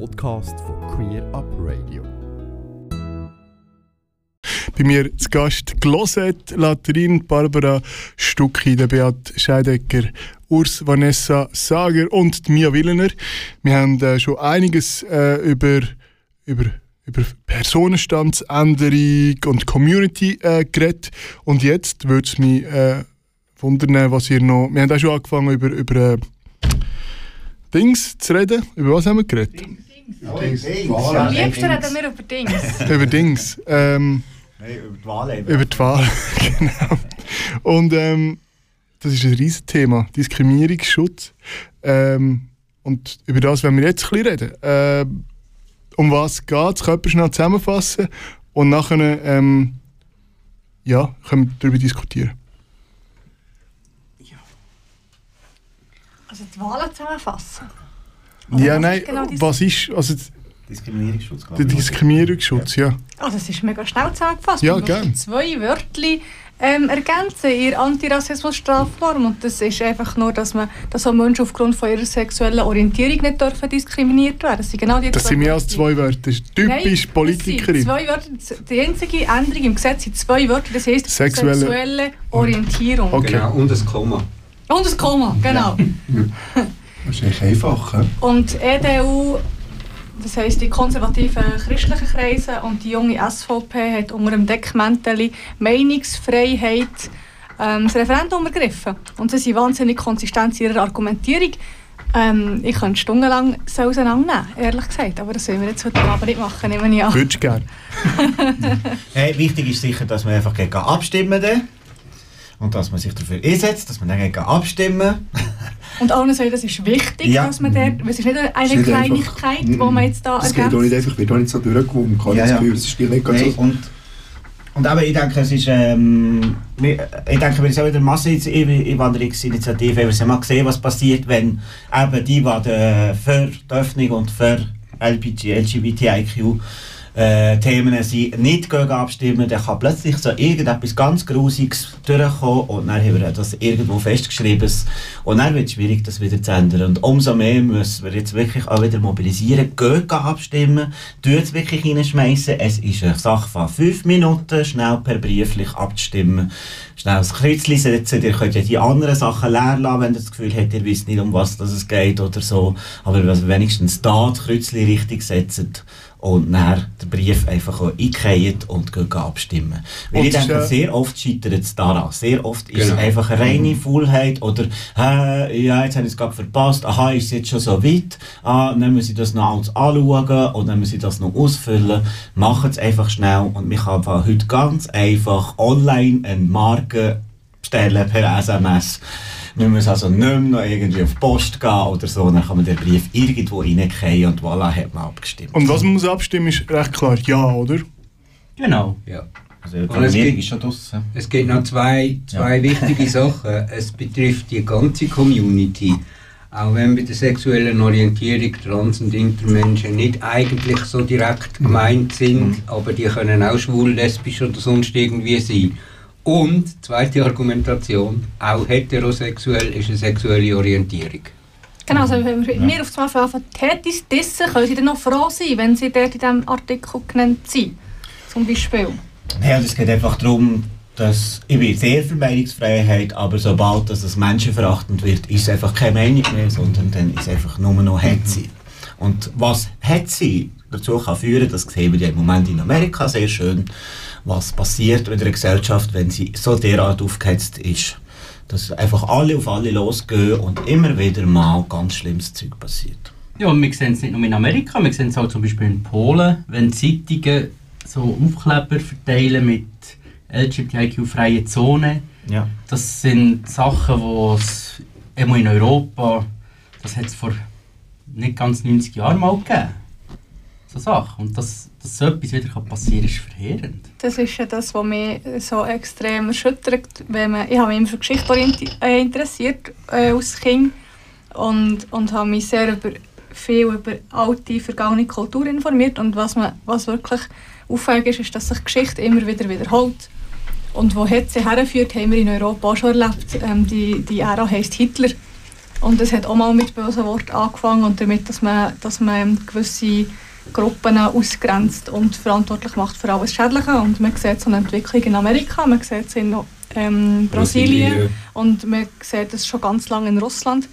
Podcast von Queer Up Radio. Bei mir zu Gast Glosette, Latrin, Barbara Stucki, Beat Scheidecker, Urs Vanessa Sager und Mia Willener. Wir haben äh, schon einiges äh, über, über, über Personenstandsänderung und Community äh, geredet. Und jetzt würde es mich äh, wundern, was ihr noch... Wir haben auch schon angefangen über, über äh, Dings zu reden. Über was haben wir geredet? Dings. Am liebsten reden wir über Dings. über Dings. Ähm, Nein, über die Wahl eben. Über die Wahl, genau. Und ähm, das ist ein riesiges Thema, Diskriminierungsschutz. Ähm, und über das werden wir jetzt ein bisschen reden. Ähm, um was geht es? Können wir schnell zusammenfassen und nachher ähm, ja, können wir darüber diskutieren. Also die Wahlen zusammenfassen. ja, was nein, ist genau was ist also Diskriminierungsschutz. der Diskriminierungsschutz? Ja. Ah, das ist mega schnell zusammengefasst. Ja, Wir möchten gern. zwei Wörter ähm, ergänzen in der Antirassismus-Strafnorm. Und das ist einfach nur, dass, man, dass auch Menschen aufgrund von ihrer sexuellen Orientierung nicht dürfen diskriminiert werden. Das sind genau die Das zwei sind mehr als Wörter. zwei Wörter. Das ist typisch Nein, das sind Politikerin. Zwei Wörter. Die einzige Änderung im Gesetz sind zwei Wörter. Das heisst Sexuelle- sexuelle, Orientierung. Okay. Genau, und ein Komma. Und das Komma, genau. Das ist eigentlich einfach. he? Und die EDU, das heisst die konservativen christlichen Kreise und die junge SVP hat unter dem Deckmäntel Meinungsfreiheit ähm, das Referendum ergriffen. Und sie sind wahnsinnig konsistent in ihrer Argumentierung. Ähm, ich könnte stundenlang so auseinandernehmen, ehrlich gesagt. Aber das wollen wir jetzt heute Abend nicht machen, nehme ich an. Würdest du gerne? Hey, wichtig ist sicher, dass man einfach gegen abstimmen dann. Und dass man sich dafür einsetzt, dass man dann gegen abstimmen. Und allen sagen, das ist wichtig, Ja. dass man dort, weil es ist nicht eine ist nicht Kleinigkeit, die einfach- man jetzt da Das geht auch nicht einfach, wird auch nicht so durchgewunken. Ich habe Ja, das ja. Gefühl, es ist nicht ganz Nein, so. und, und eben, ich denke, es ist, ähm, ich denke, wir sind auch wieder eine Masseneinwanderungsinitiative, wir haben mal gesehen, was passiert, wenn eben die, die de- für die Öffnung und für LGBTIQ äh, Themen sind, nicht gegen abstimmen, dann kann plötzlich so irgendetwas ganz Grusiges durchkommen und dann haben wir das irgendwo festgeschrieben und dann wird es schwierig, das wieder zu ändern. Und umso mehr müssen wir jetzt wirklich auch wieder mobilisieren, geht abstimmen, tut es wirklich reinschmeißen. Es ist eine Sache von fünf Minuten, schnell per brieflich abzustimmen, schnell das Kreuzchen setzen, ihr könnt ja die anderen Sachen leer lassen, wenn ihr das Gefühl habt, ihr wisst nicht, um was es geht oder so, aber wenigstens da das Kreuzchen richtig setzt und dann den Brief einfach einkehrt und abstimmen. Weil Und ich denke, sehr oft scheitert es daran. Sehr oft ist es Genau. einfach eine reine Faulheit oder «Hä, ja, jetzt habe ich es gerade verpasst, aha, ist es jetzt schon so weit, ah, dann muss ich das noch alles anschauen und dann muss ich das noch ausfüllen. Macht es einfach schnell und man kann von heute ganz einfach online eine Marke bestellen per SMS. Man muss also nicht mehr noch irgendwie auf die Post gehen oder so, dann kann man den Brief irgendwo reingehen und voilà, hat man abgestimmt. Und was man muss abstimmen, ist recht klar ja, oder? Genau. Ja. Also, es gibt-. Es gibt noch zwei, zwei wichtige Sachen. Es betrifft die ganze Community. Auch wenn bei der sexuellen Orientierung Trans- und Intermenschen nicht eigentlich so direkt gemeint sind, aber die können auch schwul, lesbisch oder sonst irgendwie sein. Und, zweite Argumentation, auch heterosexuell ist eine sexuelle Orientierung. Genau, also wenn wir mir auf zum Beispiel anfangen, Tätis dissen, können sie dann noch froh sein, wenn sie dort in diesem Artikel genannt sind. Zum Beispiel. Ja, es geht einfach darum, dass ich bin sehr für Meinungsfreiheit, aber sobald dass es menschenverachtend wird, ist es einfach keine Meinung mehr, sondern dann ist es einfach nur noch Hetze. Und was Hetze dazu kann führen, das sehen wir ja im Moment in Amerika sehr schön, was passiert in einer Gesellschaft, wenn sie so derart aufgehetzt ist, dass einfach alle auf alle losgehen und immer wieder mal ganz schlimmes Zeug passiert. Ja, und wir sehen es nicht nur in Amerika, wir sehen es auch zum Beispiel in Polen, wenn Zeitungen so Aufkleber verteilen mit LGBTIQ-freie Zone. Ja. Das sind Sachen, die es in Europa, das hat es vor nicht ganz 90 Jahren mal gegeben. So Sachen. Und dass, dass so etwas wieder passieren kann, ist verheerend. Das ist ja das, was mich so extrem erschüttert. Wenn man, ich habe mich immer für Geschichte äh, interessiert äh, als Kind und, und habe mich sehr über, viel über alte, vergangene Kultur informiert. Und was, man, was wirklich auffällig ist, ist, dass sich Geschichte immer wieder wiederholt. Und wo Hetze herführt, haben wir in Europa auch schon erlebt. Ähm, die, die Ära heisst Hitler. Und es hat auch mal mit bösen Worten angefangen und damit, dass man, dass man gewisse Gruppen ausgrenzt und verantwortlich macht für alles Schädliche. Und man sieht so eine Entwicklung in Amerika, man sieht es in ähm, Brasilien, Brasilien und man sieht es schon ganz lange in Russland.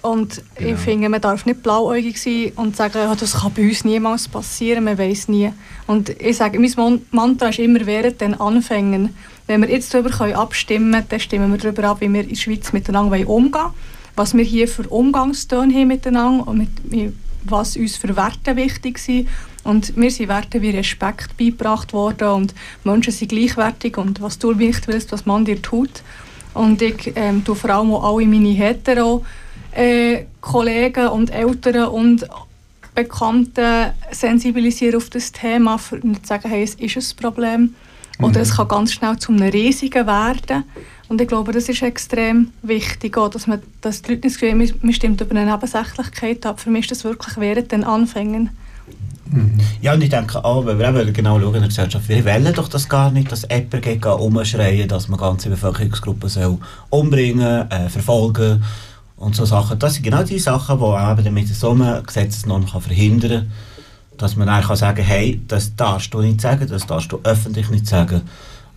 Und genau. ich finde, man darf nicht blauäugig sein und sagen, ja, das kann bei uns niemals passieren, man weiß nie. Und ich sage, mein Mantra ist immer während den Anfängen. Wenn wir jetzt darüber abstimmen können, dann stimmen wir darüber ab, wie wir in der Schweiz miteinander umgehen wollen, was wir hier für Umgangstöne haben miteinander und mit, was uns für Werte wichtig sind. Und mir sind Werte wie Respekt beigebracht worden und Menschen sind gleichwertig und was du wichtig willst, was man dir tut. Und ich ähm, tue vor allem auch alle meine hetero äh, Kollegen und Eltern und Bekannten sensibilisieren auf das Thema, um zu sagen, hey, es ist ein Problem. Oder mhm. es kann ganz schnell zu einem riesigen werden. Und ich glaube, das ist extrem wichtig, auch, dass, man, dass die Leute nicht das Gefühl man stimmt über eine Nebensächlichkeit ab. Für mich ist das wirklich während den Anfängen. Mhm. Ja, und ich denke auch, wenn wir eben genau schauen in der Gesellschaft, wir wollen doch das gar nicht, dass jemand umschreien dass man ganze Bevölkerungsgruppen soll umbringen, äh, verfolgen und so Sachen. Das sind genau die Sachen, die eben mit so einer Gesetzesnorm kann verhindern kann, dass man dann kann sagen hey, das darfst du nicht sagen, das darfst du öffentlich nicht sagen.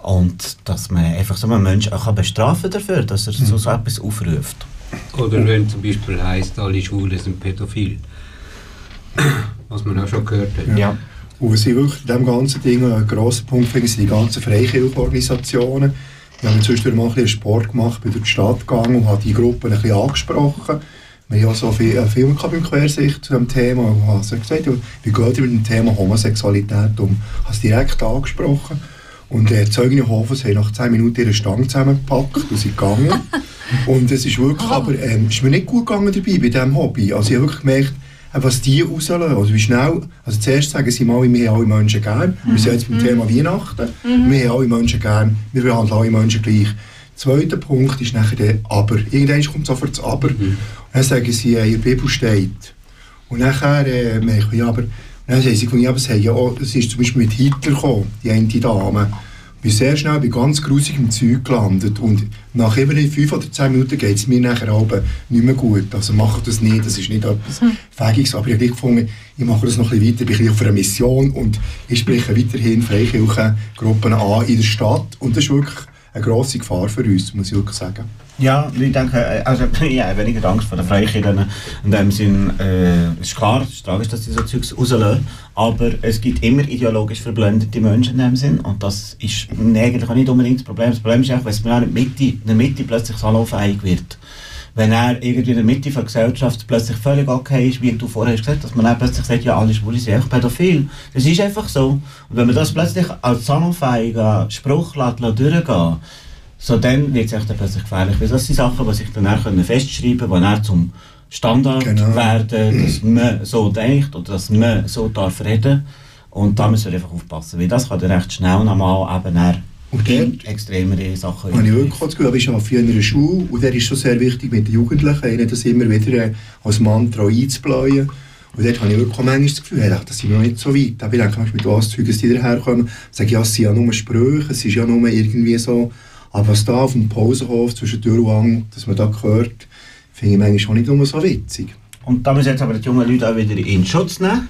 Und dass man einfach so einen Menschen auch bestrafen dafür, dass er so, mhm. so etwas aufruft. Oder wenn zum Beispiel heisst, alle Schwulen sind pädophil. Was man auch schon gehört hat. Ja. Und was ich wirklich in diesem ganzen Ding ein grosser Punkt finde, sind die ganzen Freihilfeorganisationen. Ich habe inzwischen mal ein bisschen Sport gemacht, bin durch die Stadt gegangen und habe die Gruppe ein bisschen angesprochen. Wir haben ja so viel, einen Film beim Quersicht zu dem Thema und habe gesagt, wie geht ihr mit dem Thema Homosexualität um? Ich habe es direkt angesprochen. Und die Zeugen Hofers haben nach 10 Minuten ihre Stange zusammengepackt und sind gegangen. und es ist wirklich, aber ähm, ist mir nicht gut gegangen dabei bei diesem Hobby. Also ich habe wirklich gemerkt, äh, was die rauslösen. Also wie schnell, also zuerst sagen sie mal, wir haben alle Menschen gern. Mhm. Wir sind jetzt beim mhm. Thema Weihnachten. Mhm. Wir haben alle Menschen gern. Wir behandeln alle Menschen gleich. Zweiter Punkt ist nachher der Aber. Irgendwann kommt sofort das Aber. Mhm. dann sagen sie, in der Bibel steht. Und nachher äh, merke ich, ja, aber, dann sagen sie, ja, aber es, ja auch, es ist zum Beispiel mit Hitler gekommen, die eine Dame bin sehr schnell bei ganz grusigem Zeug gelandet und nach eben 5 oder 10 Minuten geht es mir nachher aber nicht mehr gut. Also mache das nicht, das ist nicht etwas hm. Fähiges, aber ich habe gefunden, ich mache das noch ein bisschen weiter, ich bin auf einer Mission und ich spreche weiterhin Freikirchengruppen an in der Stadt und das ist wirklich eine grosse Gefahr für uns, muss ich wirklich sagen. Ja, ich denke, äh, also ja, weniger Angst vor den Freikirchen. In dem Sinn, äh, ist klar, es ist tragisch, dass sie so Zeugs rauslösen, aber es gibt immer ideologisch verblendete Menschen in dem Sinn und das ist eigentlich auch nicht unbedingt das Problem. Das Problem ist einfach, wenn es in der Mitte, in der Mitte plötzlich salonfähig wird. Wenn er irgendwie in der Mitte der Gesellschaft plötzlich völlig okay ist, wie du vorher hast gesagt dass man dann plötzlich sagt, ja, alle Schwule sind echt pädophil. Das ist einfach so. Und wenn man das plötzlich als salonfähiger Spruch lässt, lässt durchgehen so dann wird es echt plötzlich gefährlich. Weil das sind Sachen, die sich dann können festschreiben können, die dann zum Standard genau. werden, dass man so denkt oder dass man so darf reden Und da müssen wir einfach aufpassen, weil das kann dann recht schnell nochmal eben und dort extremere Sachen. Habe ich wirklich das Gefühl, ich arbeite in einer Schule und der ist schon sehr wichtig mit den Jugendlichen, ihnen das immer wieder äh, als Mantra einzubläuen. Und dort habe ich wirklich manchmal das Gefühl, hey, das sind wir noch nicht so weit. Aber ich denke, mit was Zeug, die daherkommen, sage ich, ja, es sind ja nur Sprüche, es ist ja nur irgendwie so aber was da auf dem Pausenhof zwischen Tür und Ang, dass man da hört, finde ich manchmal schon nicht immer so witzig. Und da müssen jetzt aber die jungen Leute auch wieder in Schutz nehmen.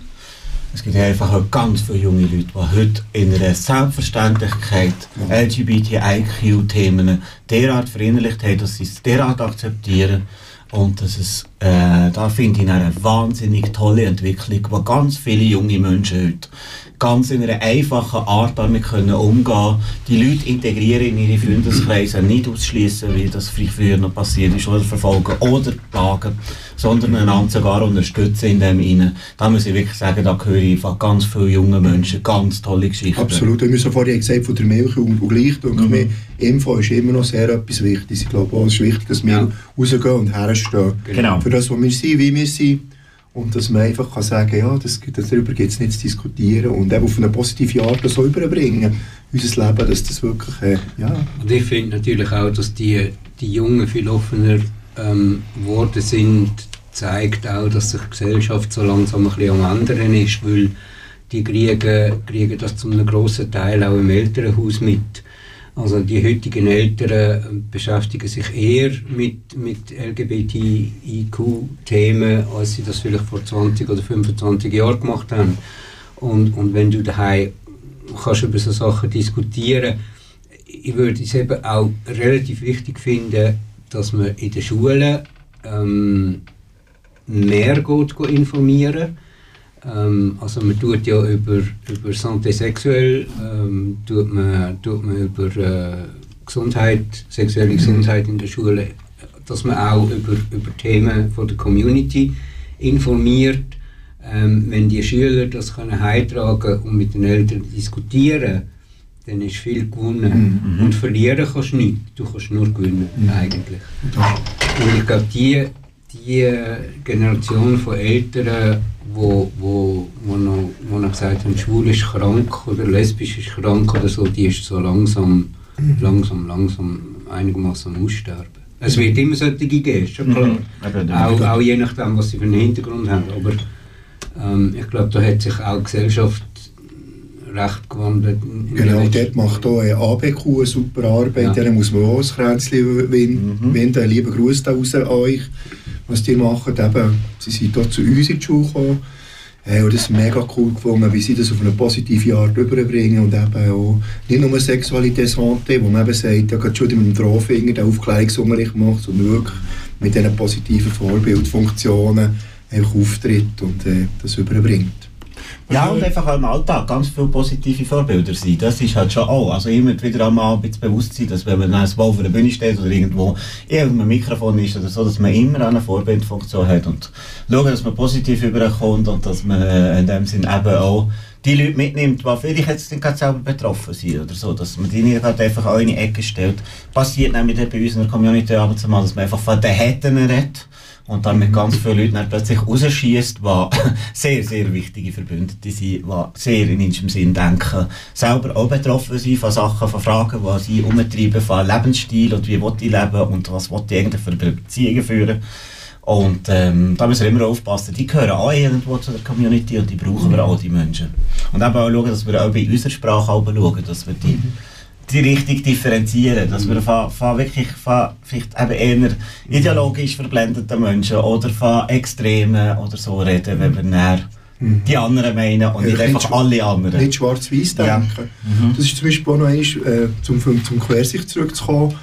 Es gibt einfach ganz viele junge Leute, die heute in einer Selbstverständlichkeit ja. LGBTIQ-Themen derart verinnerlicht haben, dass sie es derart akzeptieren. Und das ist, äh, da finde ich eine wahnsinnig tolle Entwicklung, wo ganz viele junge Menschen heute ganz in einer einfachen Art damit können umgehen die Leute integrieren in ihre Freundeskreise, nicht ausschließen, wie das früher noch passiert ist, oder verfolgen oder plagen, sondern einander sogar unterstützen in dem Innen. Da muss ich wirklich sagen, da höre ich von ganz vielen jungen Menschen ganz tolle Geschichten. Absolut, wir haben vorhin gesagt, von der Milch und, und gleich, denke mhm. Info ist immer noch sehr etwas Wichtiges. Ich glaube es ist wichtig, dass wir ja. rausgehen und herstehen. Genau. Für das, was wir sind, wie wir sind und dass man einfach kann sagen ja, das, darüber gibt es nicht zu diskutieren und eben auf eine positive Art das so überbringen, unser Leben, dass das wirklich, äh, ja. Und ich finde natürlich auch, dass die, die Jungen viel offener ähm, geworden sind, zeigt auch, dass sich die Gesellschaft so langsam ein bisschen am ändern ist, weil die kriegen, kriegen das zu einem grossen Teil auch im Elternhaus mit. Also die heutigen Eltern beschäftigen sich eher mit, mit LGBTIQ-Themen, als sie das vielleicht vor 20 oder 25 Jahren gemacht haben. Und, und wenn du daheim kannst über so Sachen diskutieren, ich würde es eben auch relativ wichtig finden, dass man in den Schulen ähm, mehr geht informieren ähm, also man tut ja über, über Santé sexuell, ähm, tut man, tut man über äh, Gesundheit, sexuelle Mhm. Gesundheit in der Schule, dass man auch über, über Themen von der Community informiert. Ähm, wenn die Schüler das können heimtragen und mit den Eltern diskutieren, dann ist viel gewonnen. Mhm. Und verlieren kannst du nicht, du kannst nur gewinnen eigentlich. Und ich glaube, die, die Generation von Eltern, wo, wo, wo, noch, wo noch gesagt haben, schwul ist krank oder lesbisch ist krank oder so, die ist so langsam, langsam, langsam einigermaßen am Aussterben. Es wird immer solche geben, ist schon klar. Mhm. Auch, auch je nachdem, was sie für einen Hintergrund haben. Aber ähm, ich glaube, da hat sich auch die Gesellschaft recht gewandelt. Genau, dort macht auch ein ABQ eine super Arbeit, Ja. denen muss man auch ein Kränzchen Mhm. wenden. Einen lieben Gruß da raus an euch, was die machen. Eben, sie sind hier zu uns in die Schule gekommen. Hey, und das mega cool gefunden, wie sie das auf eine positive Art überbringen und eben auch nicht nur Sexualität Santé, wo man eben sagt, ja, gerade schon mit dem Drohfinger den Aufklärungsunterricht macht, sondern wirklich mit diesen positiven Vorbildfunktionen einfach auftritt und äh, das überbringt. Ja, und einfach auch im Alltag ganz viele positive Vorbilder sein. Das ist halt schon auch. Also immer wieder einmal ein bisschen bewusst sein, dass wenn man dann mal auf einer Bühne steht oder irgendwo in einem Mikrofon ist oder so, dass man immer eine Vorbildfunktion hat und schauen, dass man positiv überkommt und dass man äh, in dem Sinn eben auch die Leute mitnimmt, die vielleicht jetzt nicht gerade selber betroffen sind oder so, dass man die nicht gerade einfach auch in die Ecke stellt. Passiert nämlich bei uns in der Community ab und zu mal, dass man einfach von den Hätten redet und dann mit ganz vielen Leuten dann plötzlich rausschießt, die sehr, sehr wichtige Verbündete sind, die sehr in unserem Sinn denken, selber auch betroffen sind von Sachen, von Fragen, die sie umtreiben, von Lebensstil und wie will ich leben und was ich eigentlich für Beziehungen führen. Und ähm, da müssen wir immer aufpassen, die gehören auch irgendwo zu der Community und die brauchen wir auch, die Menschen. Und eben auch schauen, dass wir auch bei unserer Sprache schauen, dass wir die die richtig differenzieren, dass wir von, von wirklich von vielleicht eben eher ideologisch verblendeten Menschen oder von Extremen oder so reden, wenn wir näher die anderen meinen und Ja, nicht einfach alle anderen. Nicht schwarz-weiß Ja. denken. Das ist zum Beispiel auch noch eins, äh, zum, zum Quersicht zurückzukommen,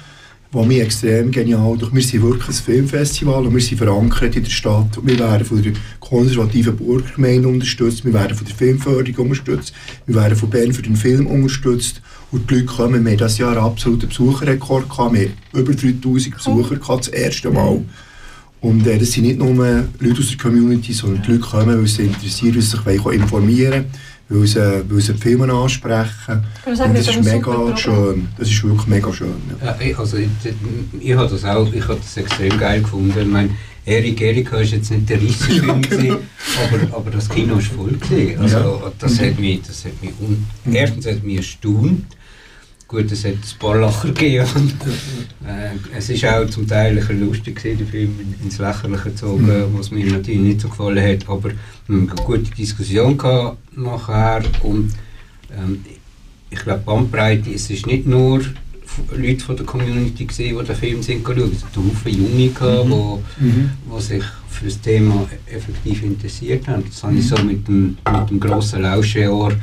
was mich extrem genial durch Wir sind wirklich ein Filmfestival und wir sind verankert in der Stadt. Und wir werden von der konservativen Burgergemeinde unterstützt, wir werden von der Filmförderung unterstützt, wir werden von Bern für den Film unterstützt. Und die Leute kommen, wir haben dieses Jahr einen absoluten Besucherrekord gehabt, wir haben über 3000 Besucher gehabt, das erste Mal. Und äh, das sind nicht nur Leute aus der Community, sondern die Leute kommen, weil sie interessiert, weil sie sich informieren wollen, weil sie, weil sie die Filme ansprechen. sagen, Und das das ist mega schön. Das ist wirklich mega schön. Ja. Ja, ich- also ich, ich habe das auch, ich habe das extrem geil gefunden. Ich meine, Erik Erika ist jetzt nicht der riesige Film, Ja, genau. aber, aber das Kino ist voll gewesen. Also das hat mich, das hat mich un erstens hat mich erstaunt. Gut, es hat ein paar Lacher gegeben. Und, äh, es ist auch zum Teil ein lustig gewesen, der Film in- ins Lächerliche gezogen, was mir natürlich nicht so gefallen hat. Aber wir haben eine gute Diskussion gehabt nachher und ähm, ich glaube Bandbreite, es ist nicht nur Leute von der Community gesehen, die den Film sind geschaut. Es hat Haufen Junge gehabt, wo, wo sich für das Thema effektiv interessiert haben. Das habe ich so mit dem, mit dem grossen Lauscheohr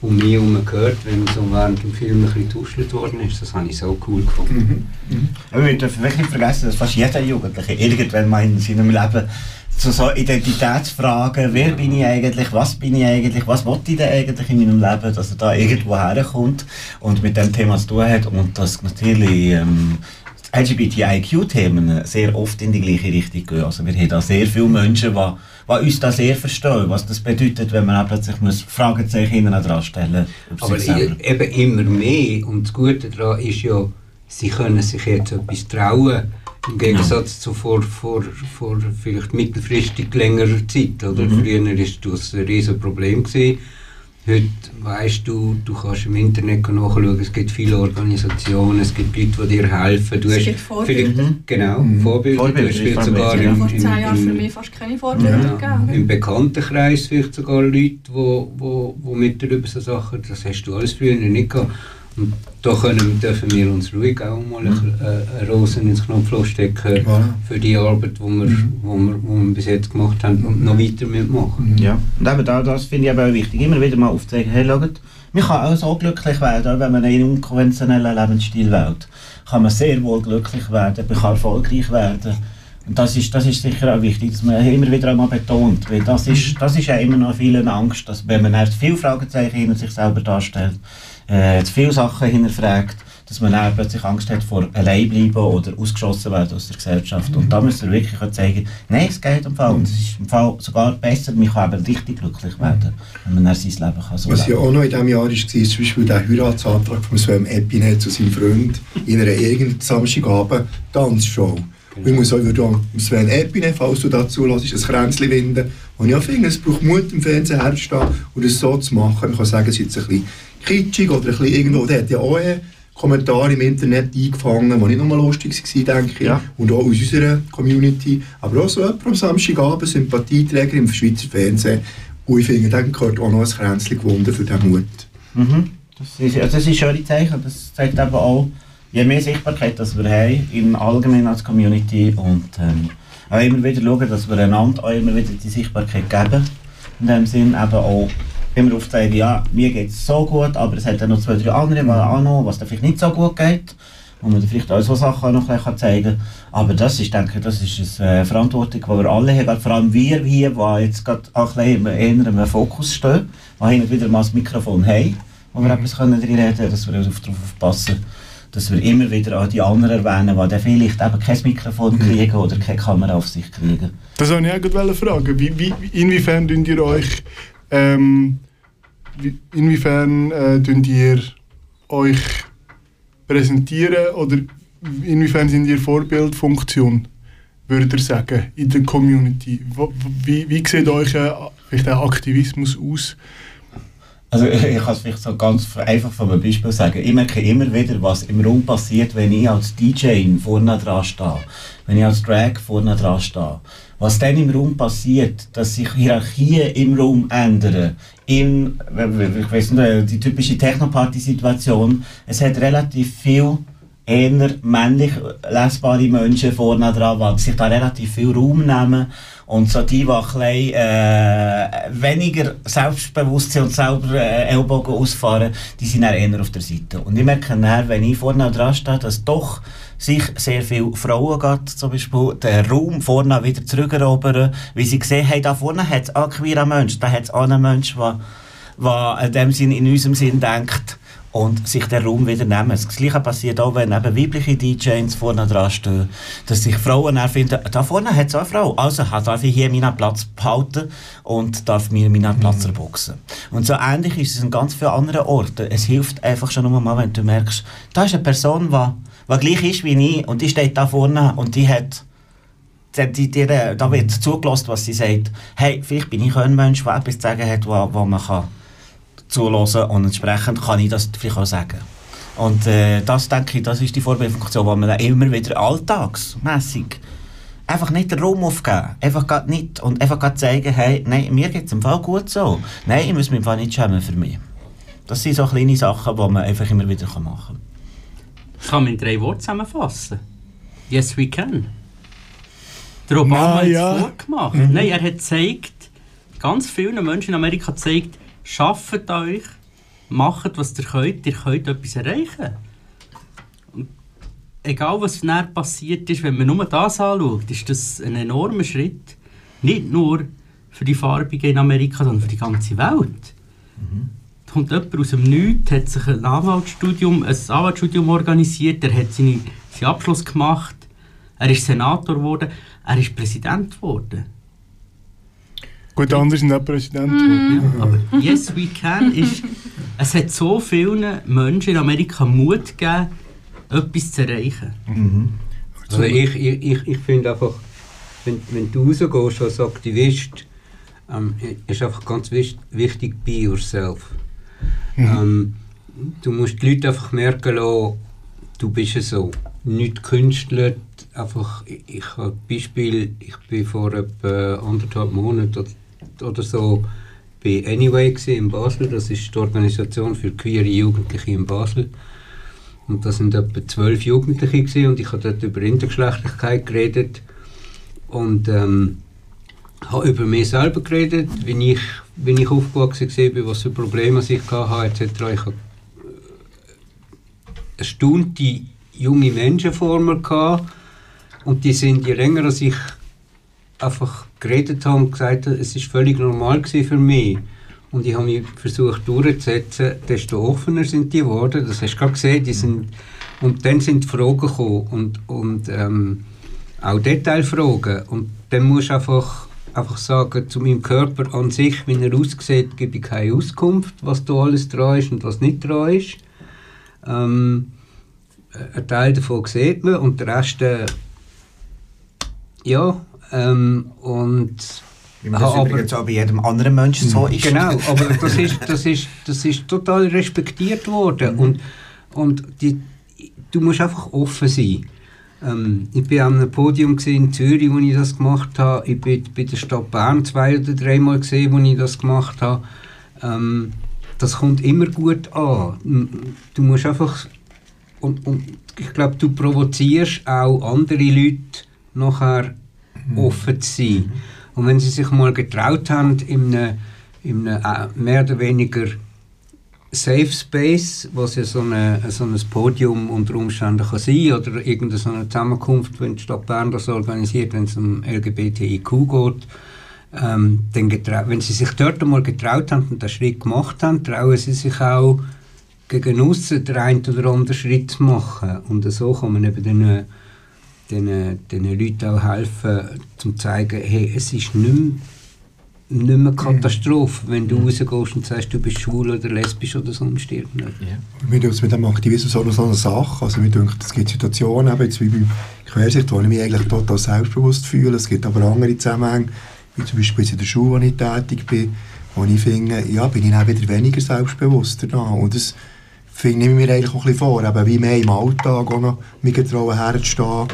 um mich herum gehört, wenn so während dem Film ein bisschen worden ist. Das habe ich so cool gefunden. Aber wir dürfen wirklich nicht vergessen, dass fast jeder Jugendliche irgendwann mal in seinem Leben zu so Identitätsfragen, wer bin ich eigentlich, was bin ich eigentlich, was wollte ich denn eigentlich in meinem Leben, dass er da irgendwo herkommt und mit dem Thema zu tun hat und dass natürlich ähm, LGBTIQ-Themen sehr oft in die gleiche Richtung gehen. Also wir haben da sehr viele Menschen, die, die uns da sehr verstehen, was das bedeutet, wenn man auch plötzlich muss Fragezeichen hinten dran stellen muss. Aber eben immer mehr. Und das Gute daran ist ja, sie können sich jetzt etwas trauen. Im Gegensatz zu vor, vor, vor vielleicht mittelfristig längerer Zeit. Oder? Mhm. Früher war das ein riesen Problem. Gewesen. Heute weißt du, du kannst im Internet nachschauen, es gibt viele Organisationen, es gibt Leute, die dir helfen. Du Es hast gibt Vorbilder. vielleicht, genau, Vorbilder. Vorbilder, Du hast sogar ja. im, Vor zehn Jahren für im, mich fast keine Vorbilder ja, gegeben. Im Bekanntenkreis vielleicht sogar Leute, wo, wo, wo mit dir über so Sachen, das hast du alles früher nicht gehabt. Und da können, dürfen wir uns ruhig auch mal eine, eine Rose ins Knopfloch stecken für die Arbeit, die wir, wo wir, wo wir bis jetzt gemacht haben und noch weiter mitmachen. Ja, und eben da, das finde ich eben auch wichtig. Immer wieder mal aufzeigen, hey, schaut, man kann auch so glücklich werden, auch wenn man einen unkonventionellen Lebensstil wählt. Kann man sehr wohl glücklich werden, man kann erfolgreich werden. Und das ist, das ist sicher auch wichtig, dass man immer wieder einmal betont, weil das ist, das ist ja immer noch vielen Angst, dass wenn man erst viele Fragezeichen hinter sich selber darstellt, äh, zu viele Sachen hinterfragt, dass man dann plötzlich Angst hat vor Alleinbleiben oder ausgeschlossen werden aus der Gesellschaft. Und da müssen wir wirklich zeigen, nein, es geht im Fall. Und es ist im Fall sogar besser, man kann eben richtig glücklich werden, wenn man dann sein Leben kann so Was ja leben auch noch in diesem Jahr war, ist zum Beispiel der Heiratsantrag von Sven Epinet zu seinem Freund in einer irgendeiner Samstagabend Tanzshow. Und ich muss auch an Sven Epinet, falls du dazu lässt, ein Kränzchen winden. Und ich finde, es braucht Mut, im Fernsehen herzustehen und es so zu machen. Man kann sagen, es ist jetzt ein bisschen kitschig oder ein bisschen irgendwo. Der hat ja auch äh, Kommentare im Internet eingefangen, die nicht nur lustig waren, denke ich. Ja. Und auch aus unserer Community. Aber auch so jemand am Samstagabend, Sympathieträger im Schweizer Fernsehen. Und ich finde, dann gehört auch noch ein Kränzchen gewonnen für diesen Mut. Mhm. Das ist, also das ist schöne Zeichen. Das zeigt eben auch, je mehr Sichtbarkeit das wir haben, im Allgemeinen als Community und ähm, auch immer wieder schauen, dass wir einander auch immer wieder die Sichtbarkeit geben. In dem Sinn eben auch immer aufzeigen, ja, mir geht es so gut, aber es hat dann noch zwei, drei andere, die auch noch, was dann vielleicht nicht so gut geht. Wo man vielleicht auch so Sachen noch ein bisschen zeigen kann. Aber das ist, denke ich, das ist eine äh, Verantwortung, die wir alle haben, vor allem wir hier, die jetzt gerade auch ein bisschen eher im Fokus stehen, die hin und wieder mal das Mikrofon haben, wo wir etwas können drin reden können, dass wir darauf aufpassen, dass wir immer wieder auch die anderen erwähnen, die vielleicht eben kein Mikrofon kriegen oder keine Kamera auf sich kriegen. Das wollte ich auch gerade fragen. Wie, wie, inwiefern tun ihr euch, ähm, wie, inwiefern äh, ihr euch präsentieren oder inwiefern sind ihr Vorbildfunktion, würdet ihr sagen, in der Community? Wie, wie sieht euch äh, vielleicht auch Aktivismus aus? Also ich kann es vielleicht so ganz einfach von einem Beispiel sagen. Ich merke immer wieder, was im Raum passiert, wenn ich als DJ vorne dran stehe, wenn ich als Drag vorne dran stehe. Was dann im Raum passiert, dass sich Hierarchien im Raum ändern. In, ich weiss nicht, die typische Technoparty-Situation, es hat relativ viel eher männlich lesbare Menschen vorne dran, die sich da relativ viel Raum nehmen. Und so die, die ein bisschen, äh, weniger selbstbewusst sind und selber äh, Ellbogen ausfahren, die sind dann eher auf der Seite. Und ich merke dann, wenn ich vorne dran stehe, dass doch sich sehr viele Frauen geht, zum Beispiel den Raum vorne wieder zurückerobern, weil sie sehen, hey, da vorne hat es auch queere Menschen, da hat es auch einen Menschen, der der in dem Sinn, in unserem Sinn denkt und sich den Raum wieder nehmen. Das Gleiche passiert auch, wenn eben weibliche DJs vorne dran stehen, dass sich Frauen dann finden, da vorne hat es auch eine Frau, also darf ich hier meinen Platz behalten und darf mir meinen Platz erboxen. Und so ähnlich ist es an ganz vielen anderen Orten. Es hilft einfach schon nur mal, wenn du merkst, da ist eine Person, die, die gleich ist wie ich und die steht da vorne und die hat die, die, da wird zugelassen, was sie sagt. Hey, vielleicht bin ich auch ein Mensch, der etwas zu sagen hat, wo man kann zuhören und entsprechend kann ich das vielleicht auch sagen. Und äh, das denke ich, das ist die Vorbildfunktion, die man immer wieder alltagsmässig einfach nicht den Raum aufgeben. Einfach grad nicht. Und einfach grad zeigen, hey, nein, mir geht es im Fall gut so. Nein, ich muss mich im Fall nicht schämen für mich. Das sind so kleine Sachen, die man einfach immer wieder machen kann. Das kann man in drei Worten zusammenfassen. Yes, we can. Der Obama Na hat es ja. vorgemacht. Nein, er hat gezeigt, ganz vielen Menschen in Amerika gezeigt, schafft euch, macht, was ihr könnt, ihr könnt etwas erreichen. Und egal, was dann passiert ist, wenn man nur das anschaut, ist das ein enormer Schritt. Nicht nur für die Farbigen in Amerika, sondern für die ganze Welt. Da kommt jemand aus dem Nichts, hat sich ein Anwaltsstudium, ein Anwaltsstudium organisiert, er hat seine, seinen Abschluss gemacht, er ist Senator geworden, er ist Präsident geworden. Gut, andere sind auch Präsident. Ja, aber Yes We Can ist, es hat so vielen Menschen in Amerika Mut gegeben, etwas zu erreichen. Also ich, ich, ich, ich finde einfach, wenn, wenn du rausgehst als Aktivist, ähm, ist einfach ganz wichtig, be yourself. Ähm, du musst die Leute einfach merken lassen, du bist ja so. Nicht Künstler, einfach, ich, ich habe ein Beispiel, ich bin vor etwa anderthalb Monaten oder, so bei Anyway in Basel, das ist die Organisation für queere Jugendliche in Basel. Und das sind etwa zwölf Jugendliche gewesen, und ich habe dort über Intergeschlechtlichkeit geredet und ähm, habe über mich selber geredet, wie ich, wie ich aufgewachsen bin, was für Probleme ich hatte etc. Ich habe erstaunte junge Menschen vor mir gehabt, und die sind, je länger als ich einfach geredet habe und gesagt habe, es ist völlig normal für mich und ich habe mich versucht durchzusetzen, desto offener sind die geworden. Das hast du gerade gesehen. Die sind, und dann sind Fragen gekommen und, und ähm, auch Detailfragen. Und dann musst du einfach, einfach sagen, zu meinem Körper an sich, wie er aussieht, gebe ich keine Auskunft, was da alles dran ist und was nicht dran ist. Ähm, ein Teil davon sieht man und der Rest, äh, ja, ähm, und wie man das aber, übrigens auch bei jedem anderen Menschen so ist. Genau, aber das ist, das ist, das ist total respektiert worden. Mhm. Und, und die, du musst einfach offen sein. Ähm, ich war an einem Podium in Zürich, wo ich das gemacht habe. Ich bin bei der Stadt Bern zwei oder dreimal gesehen, wo ich das gemacht habe. Ähm, das kommt immer gut an. Du musst einfach und, und ich glaube, du provozierst auch andere Leute nachher. Offen zu sein. Und wenn sie sich mal getraut haben, in einem, in äh, mehr oder weniger Safe Space, was ja so, eine, so ein Podium unter Umständen kann sein oder irgendeine Zusammenkunft, wenn die Stadt Bern das organisiert, wenn es um LGBTIQ geht, ähm, wenn sie sich dort einmal getraut haben und den Schritt gemacht haben, trauen sie sich auch gegen aussen den einen oder anderen Schritt zu machen. Und so kann man eben den den, den Leuten auch helfen, um zu zeigen, hey, es ist nicht mehr, nicht mehr Katastrophe, wenn du mhm. rausgehst und sagst, du bist schwul oder lesbisch oder sonst irgendwas. Ja. Mir denkt mit dem Aktivismus auch noch so eine Sache, also mir denkt, es gibt Situationen, eben jetzt wie beim Quersicht, wo ich mich eigentlich total selbstbewusst fühle, es gibt aber andere Zusammenhänge, wie zum Beispiel in der Schule, wo ich tätig bin, wo ich finde, ja, bin ich dann wieder weniger selbstbewusster da und das finde ich mir eigentlich auch ein bisschen vor, eben wie mehr im Alltag auch noch mich getrauen herzustehen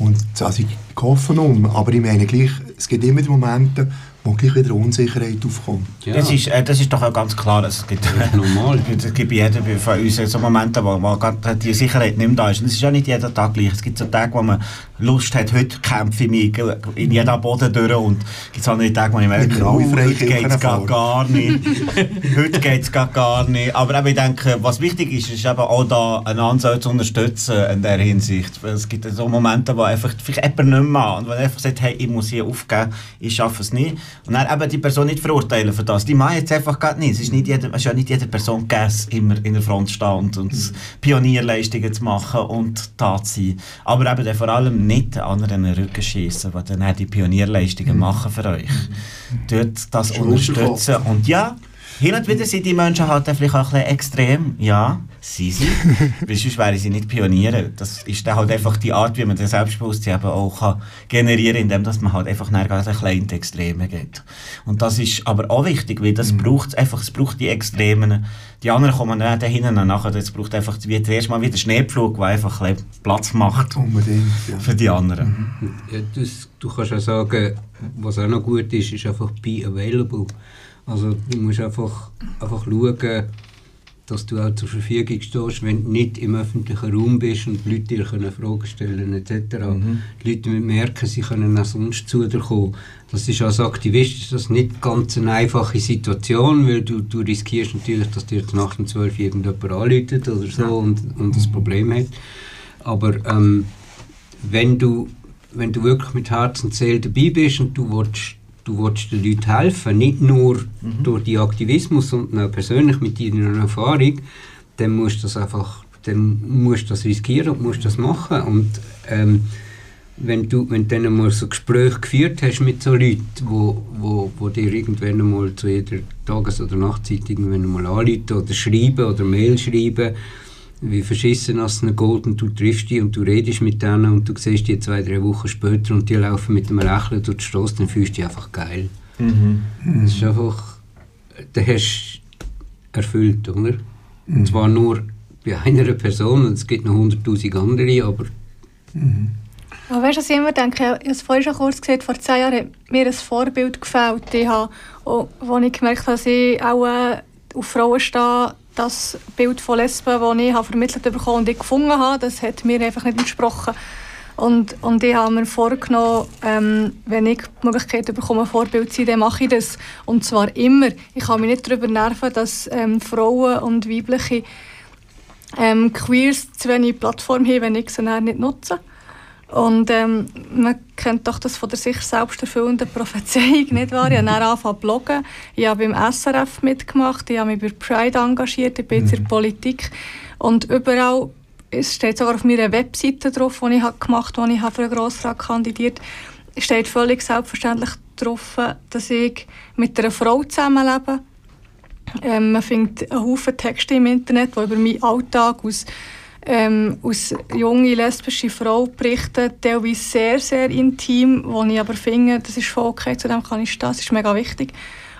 und also ich hoffe um, aber ich meine gleich, es gibt immer Momente, wo gleich wieder Unsicherheit aufkommt. Ja. Das, ist, äh, das ist doch auch ganz klar. Es gibt, äh, normal. es gibt bei jedem von uns so Momente, wo, wo die Sicherheit nicht mehr da ist. Und es ist ja nicht jeden Tag gleich. Es gibt so Tage, wo man Lust hat, heute kämpfe ich mich in jedem Boden durch und es gibt andere Tage, wo ich merke, oh, heute geht es gar nicht. heute geht es gar nicht. Aber eben, ich denke, was wichtig ist, ist eben auch da einander zu unterstützen in der Hinsicht. Es gibt so Momente, wo einfach vielleicht jemand nicht mehr und wenn einfach sagt, hey, ich muss hier aufgeben, ich schaffe es nicht. Und dann eben die Person nicht verurteilen für das. Die machen jetzt einfach gar nicht. Es ist, nicht jede, es ist ja nicht jede Person gegessen, immer in der Front stehen und, und mhm. Pionierleistungen zu machen und da zu sein. Aber eben vor allem nicht den anderen in den Rücken schießen, die dann die Pionierleistungen mhm. machen für euch. Dort das unterstützen. Und ja, hin und wieder sind die Menschen halt vielleicht auch ein bisschen extrem, ja, sie sind. Weil sonst wären sie nicht Pioniere. Das ist dann halt einfach die Art, wie man das Selbstbewusstsein eben auch kann generieren kann, indem dass man halt einfach nach ganz kleinen Extreme geht. Und das ist aber auch wichtig, weil das mhm. braucht einfach, es braucht die Extremen. Die anderen kommen dann hinten und nachher, es braucht einfach wie zuerst mal wieder Schneepflug, der einfach ein Platz macht Unbedingt, ja. für die anderen. Mhm. Ja, das, du kannst auch sagen, was auch noch gut ist, ist einfach be available. Also du musst einfach, einfach schauen, dass du auch zur Verfügung stehst, wenn du nicht im öffentlichen Raum bist und die Leute dir können Fragen stellen etc. Mhm. Die Leute merken, sie können auch sonst zu dir kommen. Das ist als Aktivist ist das nicht ganz eine einfache Situation, weil du, du riskierst natürlich, dass dir nach dem 12 irgendjemand anläutet oder so ja. und, und das Problem hat. Aber ähm, wenn, du, wenn du wirklich mit Herz und Seele dabei bist und du willst du willst den Leuten helfen, nicht nur mhm. durch die Aktivismus, sondern auch persönlich mit deiner Erfahrung, dann musst du das einfach, dann musst du das riskieren und musst das machen. Und ähm, wenn du, wenn du dann einmal so Gespräche geführt hast mit so Leuten, wo, wo, wo dir irgendwann einmal zu jeder Tages- oder Nachtzeit irgendwann einmal anrufen oder schreiben oder Mail schreiben, wie verschissen es ihnen geht und du triffst die und du redest mit denen und du siehst die zwei, drei Wochen später und die laufen mit einem Lächeln durch die Straße, dann fühlst du dich einfach geil. Mhm. Das ist einfach, da hast du erfüllt, oder? Mhm. Und zwar nur bei einer Person und es gibt noch hunderttausend andere, aber... Mhm. Aber weißt du, was ich immer denke? Ich habe es vorhin schon kurz gesagt, vor zehn Jahren hat mir ein Vorbild gefällt, ich habe, wo ich gemerkt habe, dass ich auch äh, auf Frauen stehe, das Bild von Lesben, das ich vermittelt bekommen und ich gefunden habe, das hat mir einfach nicht entsprochen. Und, und ich habe mir vorgenommen, ähm, wenn ich die Möglichkeit bekomme, Vorbild zu sein, dann mache ich das. Und zwar immer. Ich kann mich nicht darüber nerven, dass ähm, Frauen und weibliche ähm, Queers zu wenig Plattform haben, wenn ich sie nicht nutze. Und ähm, man kennt doch das von der sich selbst erfüllenden Prophezeiung, nicht wahr? Ich habe dann angefangen zu bloggen, ich habe beim SRF mitgemacht, ich habe mich bei Pride engagiert, ich bin jetzt in der Politik. Und überall, es steht sogar auf meiner Webseite drauf, die ich gemacht habe, als ich für den Grossrat kandidiert habe, steht völlig selbstverständlich drauf, dass ich mit einer Frau zusammenlebe. Ähm, man findet einen Haufen Texte im Internet, die über meinen Alltag aus ähm, aus junge lesbische Frau berichten, teilweise sehr, sehr intim, wo ich aber finde, das ist voll okay, zu dem kann ich stehen, das ist mega wichtig.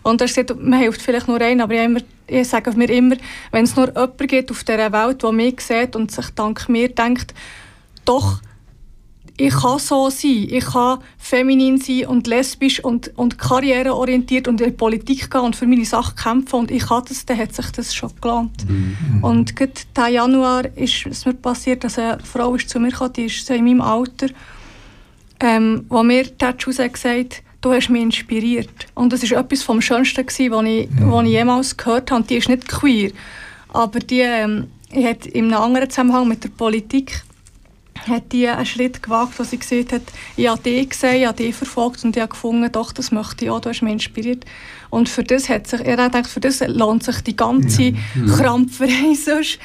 Und er sagt, man hilft vielleicht nur ein, aber ich, immer, ich sage mir immer, wenn es nur jemanden gibt auf dieser Welt, der mich sieht und sich dank mir denkt, doch, ich kann so sein, ich kann feminin sein und lesbisch und, und karriereorientiert und in die Politik gehen und für meine Sache kämpfen und ich kann das, dann hat sich das schon gelernt. Mhm. Und gerade diesen Januar ist es mir passiert, dass eine Frau ist zu mir kam, die ist so in meinem Alter, ähm, wo mir Tattoos gesagt hat, du hast mich inspiriert. Und das war etwas vom Schönsten, was ich, mhm. ich jemals gehört habe. Die ist nicht queer, aber die ähm, hat in einem anderen Zusammenhang mit der Politik hat die einen Schritt gewagt, wo sie gesagt hat, ich habe dich gesehen, ich habe dich verfolgt und ich habe gefunden, doch, das möchte ich auch, du hast mich inspiriert. Und für das hat sich, er hat gedacht, für das lohnt sich die ganze ja. ja. Krampferei sonst.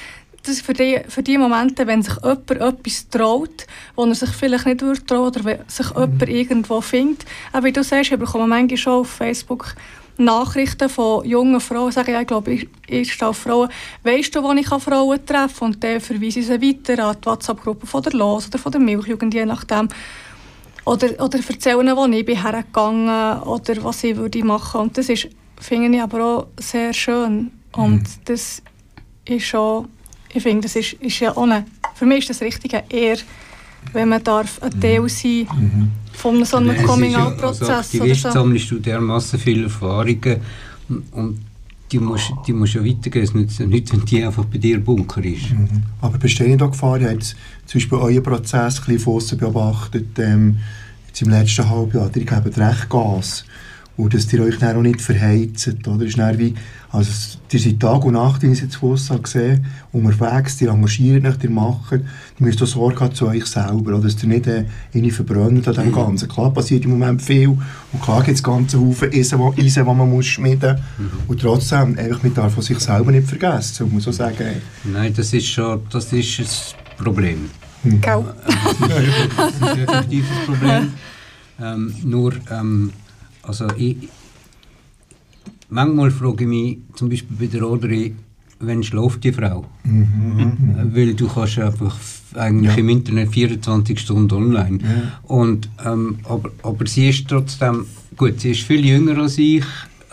Das für, die, für die Momente, wenn sich jemand etwas traut, wo er sich vielleicht nicht würde trauen oder wenn sich mhm. jemand irgendwo findet. Auch wie du sagst, ich bekomme manchmal schon auf Facebook Nachrichten von jungen Frauen, sagen, ja, ich glaube, ich, ich auf Frauen. Weißt du, wo ich Frauen treffen kann? Und dann verweise ich sie weiter an die WhatsApp-Gruppe von der Los oder von der Milchjugend, je nachdem. Oder, oder erzählen, wo ich bin hergegangen oder was ich würde machen. Und das ist, finde ich aber auch sehr schön. Und mhm. das ist schon, ich finde, das ist, ist ja ohne, für mich ist das Richtige eher, wenn man darf ein Teil mhm. sein mhm von so einem Coming-out-Prozess. Als Aktivist so. sammelst du dermaßen viele Erfahrungen und die musst, die musst ja weitergeben. Es nützt ja nichts, wenn die einfach bei dir Bunker ist. Mhm. Aber besteht nicht auch Gefahr? Ihr habt zum Beispiel euren Prozess ein bisschen von beobachtet, ähm, jetzt im letzten Halbjahr. Ihr gebt recht Gas. Und dass ihr euch dann auch nicht verheizt. Oder? Ist wie, also, ihr seid Tag und Nacht, wie ich es jetzt vorhin gesehen unterwegs, ihr engagiert euch, ihr macht, ihr müsst auch Sorge haben zu euch selber, oder? dass ihr nicht äh, verbrennt an dem Ganzen. Klar passiert im Moment viel und klar gibt es ganze Haufen Eisen, die man muss schmieden muss. Mhm. Und trotzdem, einfach, man darf sich selber nicht vergessen, muss so sagen. Nein, das ist schon das ist ein Problem. Mhm. Das ist ein effektives Problem. Ähm, nur, ähm, also ich, manchmal frage ich mich, zum Beispiel bei der Rodri, wann schläft die Frau? Mhm. Weil du kannst einfach eigentlich ja. im Internet 24 Stunden online. Ja. Und, ähm, aber, aber sie ist trotzdem, gut, sie ist viel jünger als ich,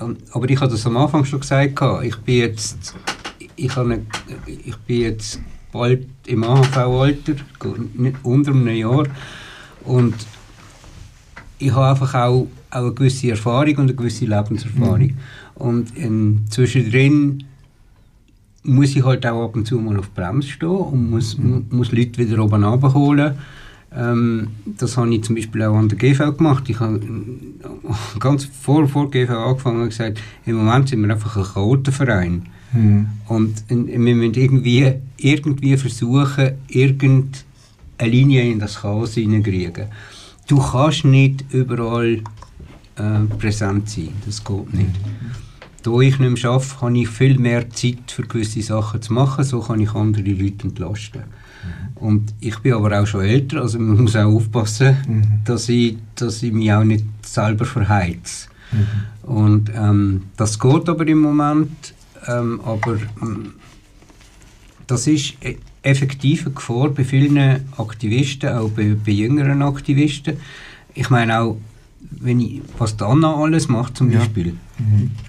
ähm, aber ich habe das am Anfang schon gesagt, ich bin jetzt, ich, habe, ich bin jetzt bald im AHV-Alter, unter einem Jahr und ich habe einfach auch auch eine gewisse Erfahrung und eine gewisse Lebenserfahrung. Mhm. Und ähm, zwischendrin muss ich halt auch ab und zu mal auf Bremse stehen und muss, mhm. muss Leute wieder oben abholen. Ähm, das habe ich zum Beispiel auch an der GV gemacht. Ich habe äh, ganz vor, vor GV angefangen und gesagt, im Moment sind wir einfach ein Chaotenverein. Mhm. Und äh, wir müssen irgendwie, irgendwie versuchen, irgendeine Linie in das Chaos hineinkriegen. Du kannst nicht überall äh, präsent sein. Das geht nicht. Da ich nicht mehr arbeite, habe ich viel mehr Zeit für gewisse Sachen zu machen, so kann ich andere Leute entlasten. Und ich bin aber auch schon älter, also man muss auch aufpassen, mhm. dass, ich, dass ich mich auch nicht selber verheize. Mhm. Und ähm, das geht aber im Moment, ähm, aber ähm, das ist e-, effektiv eine Gefahr bei vielen Aktivisten, auch bei, bei jüngeren Aktivisten. Ich meine auch wenn ich, was Anna alles macht zum Beispiel, mhm.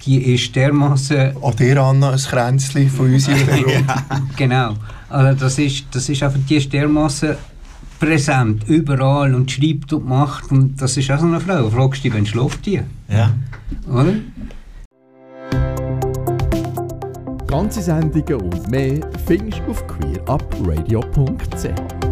Die ist dermaßen... An dir Anna, ein Kränzchen von uns ja. Genau, also das ist, das ist einfach, die ist dermaßen präsent, überall und schreibt und macht und das ist auch so eine Frau. Fragst du dich, wann schläft die? Ja. Oder? Ganze Sendungen und mehr findest du auf queerupradio.ch.